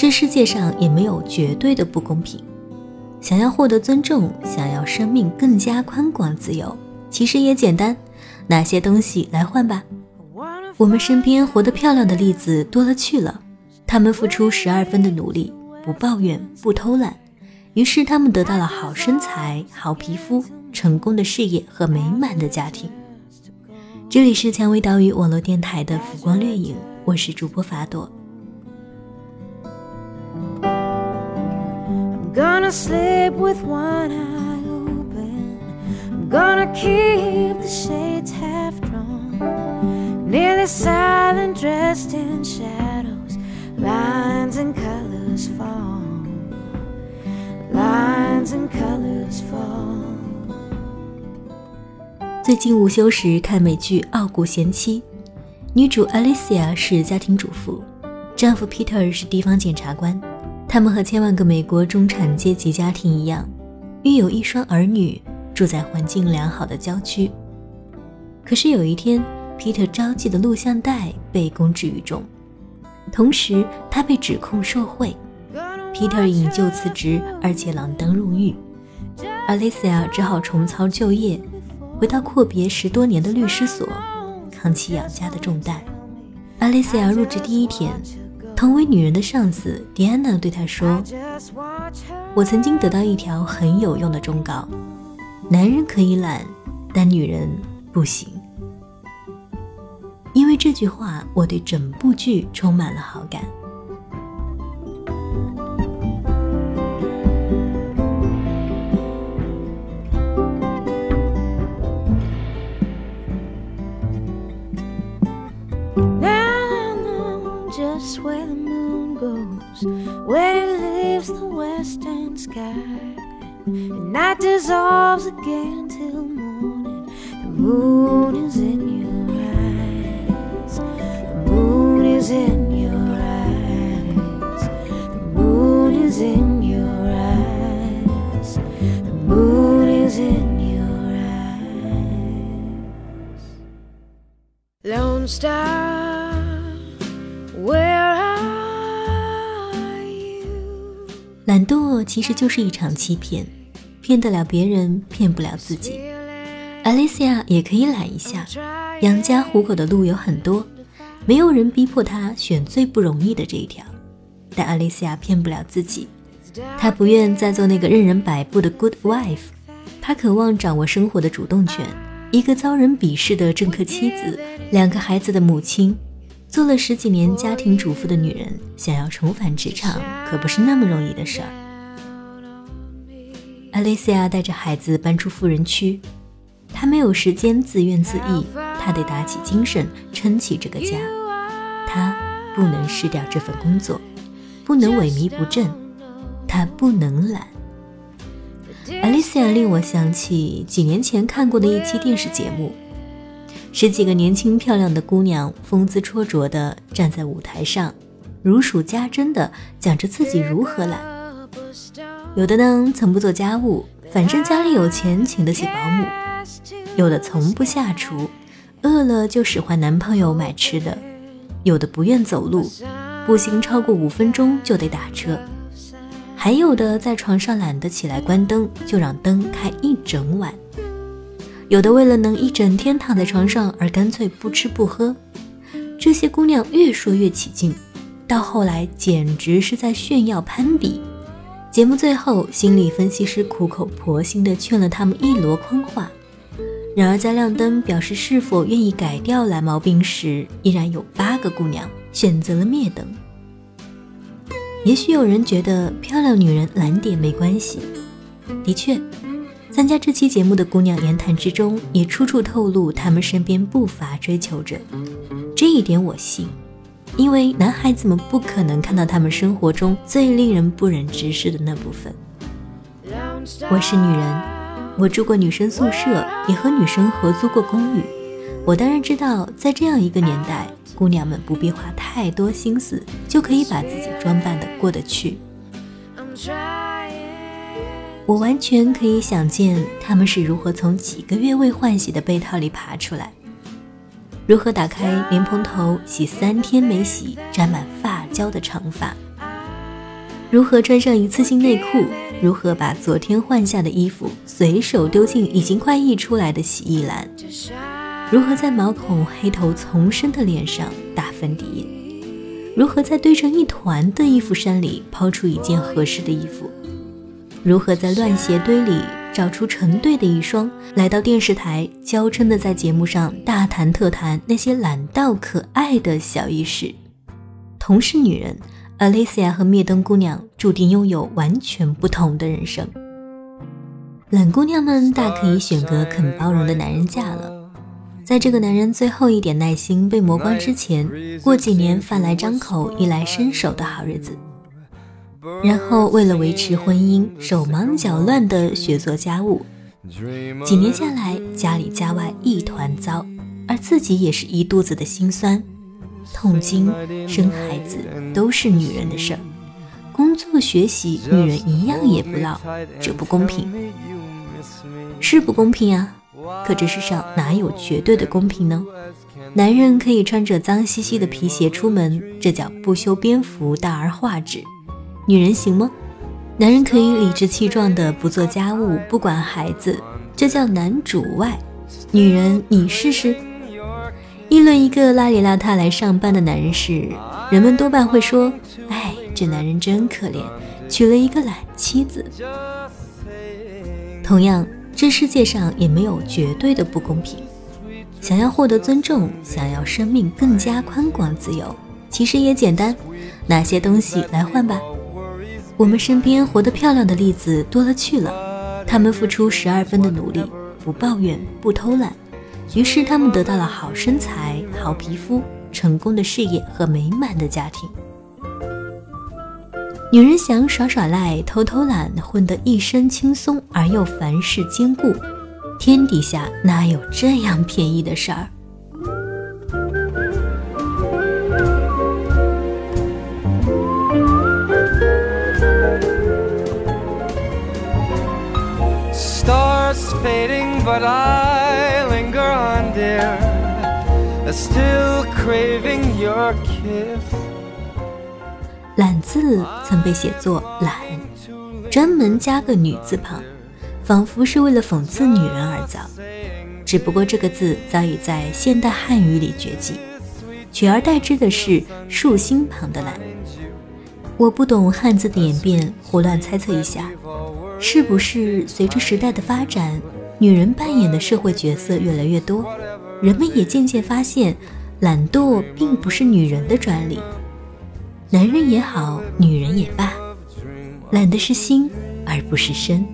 这世界上也没有绝对的不公平。想要获得尊重，想要生命更加宽广自由，其实也简单，拿些东西来换吧。我们身边活得漂亮的例子多了去了，他们付出十二分的努力，不抱怨，不偷懒，于是他们得到了好身材、好皮肤、成功的事业和美满的家庭。这里是蔷薇岛屿网络电台的浮光掠影，我是主播法朵。Gonna sleep with one eye open. I'm gonna keep the shades half drawn. Nearly silent, dressed in shadows. Lines and colors fall. Lines and colors fall. 最近午休时看美剧《傲骨贤妻》，女主 Alicia 是家庭主妇，丈夫 Peter 是地方检察官。他们和千万个美国中产阶级家庭一样，育有一双儿女，住在环境良好的郊区。可是有一天，皮特招妓的录像带被公之于众，同时他被指控受贿。皮特引咎辞职，而且锒铛入狱。阿丽西亚只好重操旧业，回到阔别十多年的律师所，扛起养家的重担。阿丽西亚入职第一天。同为女人的上司迪安娜对她说：“我曾经得到一条很有用的忠告：男人可以懒，但女人不行。”因为这句话，我对整部剧充满了好感。Dissolves again till morning. The moon is in your eyes. The moon is in your eyes. The moon is in your eyes. The moon is in your eyes. Lone Star, 懒惰其实就是一场欺骗。骗得了别人，骗不了自己。Alicia 也可以懒一下，养家糊口的路有很多，没有人逼迫她选最不容易的这一条。但 Alicia 骗不了自己，她不愿再做那个任人摆布的 good wife，她渴望掌握生活的主动权。一个遭人鄙视的政客妻子，两个孩子的母亲，做了十几年家庭主妇的女人，想要重返职场，可不是那么容易的事儿。阿丽西亚带着孩子搬出富人区，她没有时间自怨自艾，她得打起精神撑起这个家。她不能失掉这份工作，不能萎靡不振，她不能懒。阿丽西亚令我想起几年前看过的一期电视节目，十几个年轻漂亮的姑娘风姿绰绰地站在舞台上，如数家珍地讲着自己如何懒。有的呢，从不做家务，反正家里有钱，请得起保姆；有的从不下厨，饿了就使唤男朋友买吃的；有的不愿走路，步行超过五分钟就得打车；还有的在床上懒得起来关灯，就让灯开一整晚；有的为了能一整天躺在床上而干脆不吃不喝。这些姑娘越说越起劲，到后来简直是在炫耀攀比。节目最后，心理分析师苦口婆心地劝了他们一箩筐话。然而，在亮灯表示是否愿意改掉懒毛病时，依然有八个姑娘选择了灭灯。也许有人觉得漂亮女人懒点没关系，的确，参加这期节目的姑娘言谈之中也处处透露她们身边不乏追求者，这一点我信。因为男孩子们不可能看到他们生活中最令人不忍直视的那部分。我是女人，我住过女生宿舍，也和女生合租过公寓。我当然知道，在这样一个年代，姑娘们不必花太多心思，就可以把自己装扮的过得去。我完全可以想见他们是如何从几个月未换洗的被套里爬出来。如何打开莲蓬头洗三天没洗、沾满发胶的长发？如何穿上一次性内裤？如何把昨天换下的衣服随手丢进已经快溢出来的洗衣篮？如何在毛孔黑头丛生的脸上打粉底液？如何在堆成一团的衣服山里抛出一件合适的衣服？如何在乱鞋堆里找出成对的一双？来到电视台，娇嗔的在节目上大谈特谈那些懒到可爱的小意识。同是女人。Alicia 和灭灯姑娘注定拥有完全不同的人生。懒姑娘们大可以选个肯包容的男人嫁了，在这个男人最后一点耐心被磨光之前，过几年饭来张口、衣来伸手的好日子。然后为了维持婚姻，手忙脚乱地学做家务，几年下来，家里家外一团糟，而自己也是一肚子的心酸。痛经、生孩子都是女人的事儿，工作学习女人一样也不落，这不公平，是不公平啊！可这世上哪有绝对的公平呢？男人可以穿着脏兮兮的皮鞋出门，这叫不修边幅大而化之；女人行吗？男人可以理直气壮的不做家务、不管孩子，这叫男主外；女人你试试。议论一个邋里邋遢来上班的男人时，人们多半会说：“哎，这男人真可怜，娶了一个懒妻子。”同样，这世界上也没有绝对的不公平。想要获得尊重，想要生命更加宽广自由，其实也简单，拿些东西来换吧。我们身边活得漂亮的例子多了去了，他们付出十二分的努力，不抱怨，不偷懒。于是他们得到了好身材、好皮肤、成功的事业和美满的家庭。女人想耍耍赖、偷偷懒，混得一身轻松而又凡事兼顾，天底下哪有这样便宜的事儿？懒字曾被写作懒，专门加个女字旁，仿佛是为了讽刺女人而造。只不过这个字早已在现代汉语里绝迹，取而代之的是竖心旁的懒。我不懂汉字的演变，胡乱猜测一下，是不是随着时代的发展，女人扮演的社会角色越来越多？人们也渐渐发现，懒惰并不是女人的专利，男人也好，女人也罢，懒的是心，而不是身。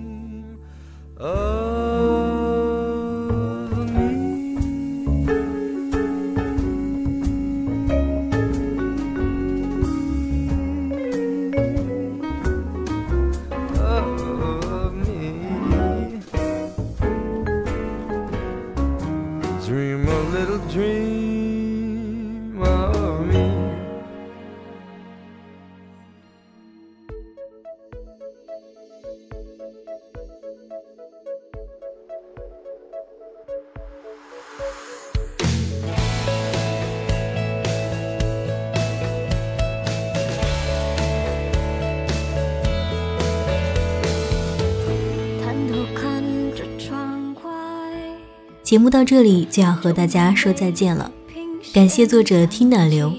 节目到这里就要和大家说再见了，感谢作者听暖流。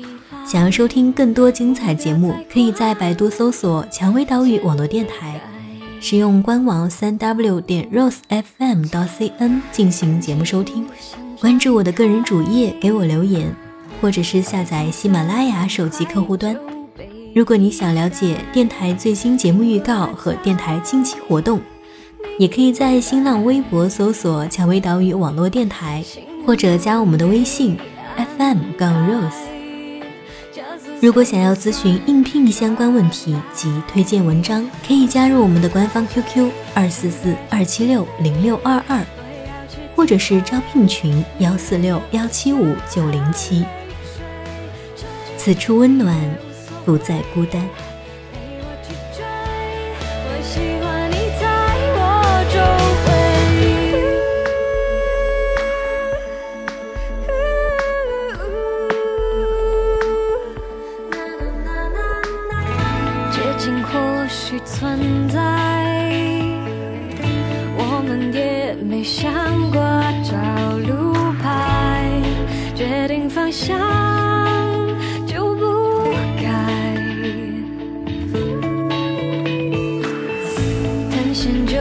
想要收听更多精彩节目，可以在百度搜索“蔷薇岛屿网络电台”，使用官网三 w 点 rosefm 到 cn 进行节目收听。关注我的个人主页，给我留言，或者是下载喜马拉雅手机客户端。如果你想了解电台最新节目预告和电台近期活动。也可以在新浪微博搜索“蔷薇岛屿网络电台”，或者加我们的微信 FM 杠 Rose。如果想要咨询应聘相关问题及推荐文章，可以加入我们的官方 QQ 二四四二七六零六二二，或者是招聘群幺四六幺七五九零七。此处温暖，不再孤单。现在，我们也没想过找路牌，决定方向就不改，探险就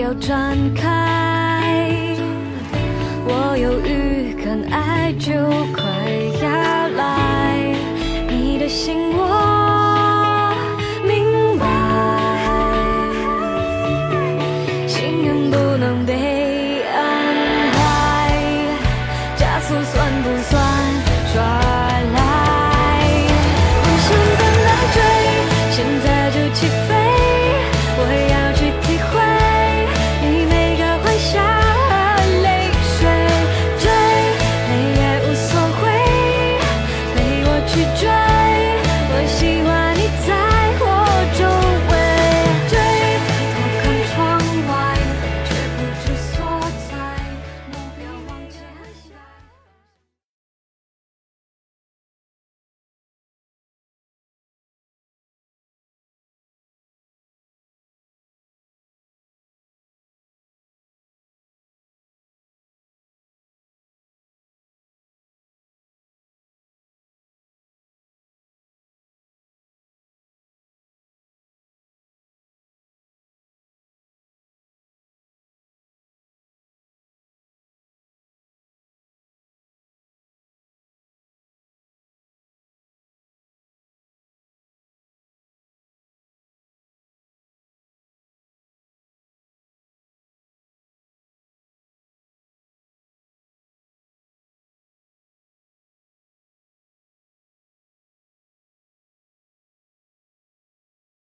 要转开，我有预感，爱就快。